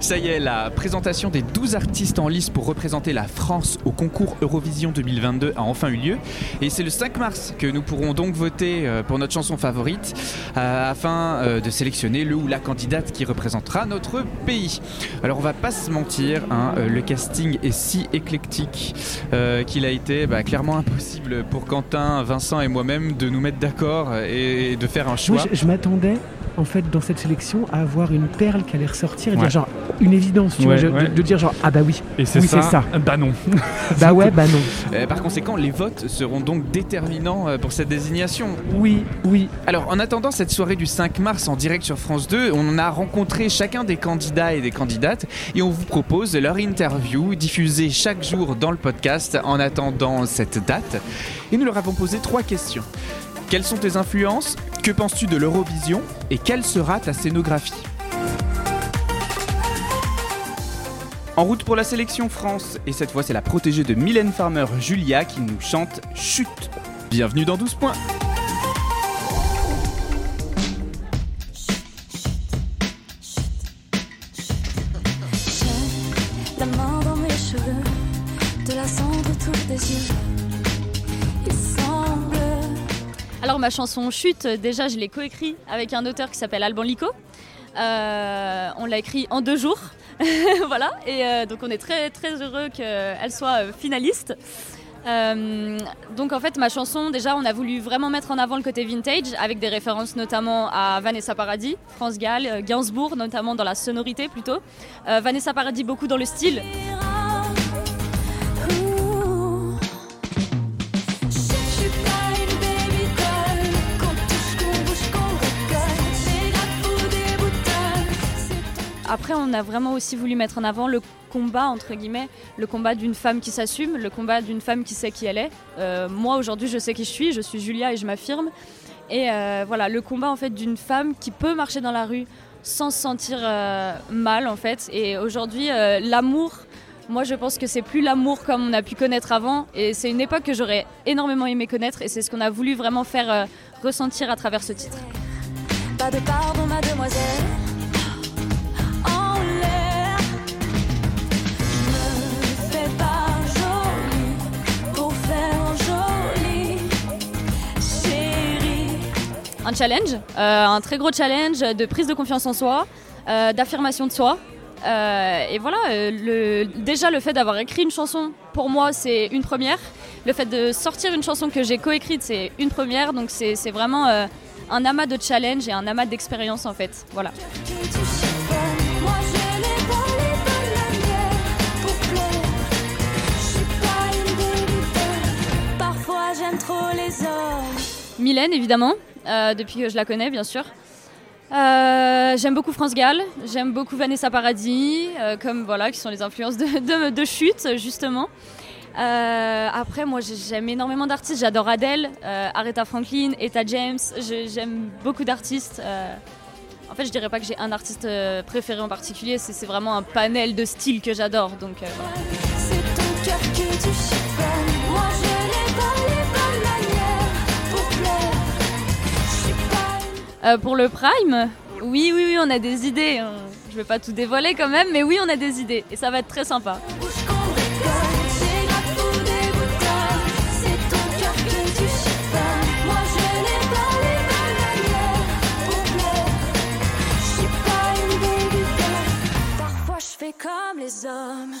Ça y est, la présentation des 12 artistes en lice pour représenter la France au concours Eurovision 2022 a enfin eu lieu. Et c'est le 5 mars que nous pourrons donc voter euh, pour notre chanson favorite euh, afin euh, de sélectionner le ou la candidate qui représentera notre pays. Alors on va pas se mentir, hein, le casting est si éclectique qu'il a été bah, clairement impossible pour Quentin, Vincent et moi-même de nous mettre d'accord et de faire un choix. je m'attendais en fait dans cette sélection à avoir une perle qui allait ressortir et dire genre une évidence, tu vois, de, dire genre ah bah oui, et c'est ça, bah non. bah ouais, bah non. Euh, par conséquent, les votes seront donc déterminants euh, pour cette désignation. Oui, oui. Alors en attendant cette soirée du 5 mars en direct sur France 2, on a rencontré chacun des candidats et des candidates et on vous propose leur interview diffusée chaque jour dans le podcast en attendant cette date. Et nous leur avons posé trois questions. Quelles sont tes influences? Que penses-tu de l'Eurovision Et quelle sera ta scénographie En route pour la sélection France, et cette fois c'est la protégée de Mylène Farmer, Julia, qui nous chante Chute. Bienvenue dans 12 points. Alors ma chanson Chute, déjà je l'ai coécrit avec un auteur qui s'appelle Alban Lico. Euh, on l'a écrit en deux jours. voilà, et euh, donc on est très très heureux qu'elle soit euh, finaliste. donc en fait ma chanson déjà on a voulu vraiment mettre en avant le côté vintage avec des références notamment à Vanessa Paradis, France Gall, Gainsbourg notamment dans la sonorité plutôt. Vanessa Paradis beaucoup dans le style. Après, on a vraiment aussi voulu mettre en avant le combat, entre guillemets, le combat d'une femme qui s'assume, le combat d'une femme qui sait qui elle est. Euh, moi, aujourd'hui, je sais qui je suis, je suis Julia et je m'affirme. Et euh, voilà, le combat en fait d'une femme qui peut marcher dans la rue sans se sentir euh, mal en fait. Et aujourd'hui, l'amour, moi je pense que c'est plus l'amour comme on a pu connaître avant. Et c'est une époque que j'aurais énormément aimé connaître. Et c'est ce qu'on a voulu vraiment faire ressentir à travers ce titre. Pas de pardon, mademoiselle. Un challenge, euh, un très gros challenge de prise de confiance en soi, euh, d'affirmation de soi. Euh, et voilà, déjà le fait d'avoir écrit une chanson, pour moi, c'est une première. Le fait de sortir une chanson que j'ai coécrite, c'est une première. Donc c'est vraiment un amas de challenge et un amas d'expérience en fait. Voilà. Parfois j'aime trop les hommes. Mylène évidemment, euh, depuis que je la connais, bien sûr. Euh, j'aime beaucoup France Gall, j'aime beaucoup Vanessa Paradis, euh, comme voilà, qui sont les influences de, de, chute justement. après, moi j'aime énormément d'artistes, j'adore Adele, Aretha Franklin, Etta James, j'aime beaucoup d'artistes. en fait, je dirais pas que j'ai un artiste préféré en particulier, c'est vraiment un panel de styles que j'adore. Donc, C'est ton Euh, pour le Prime, oui, oui, oui, on a des idées. Je vais pas tout dévoiler quand même, mais oui, on a des idées et ça va être très sympa. Comme les hommes.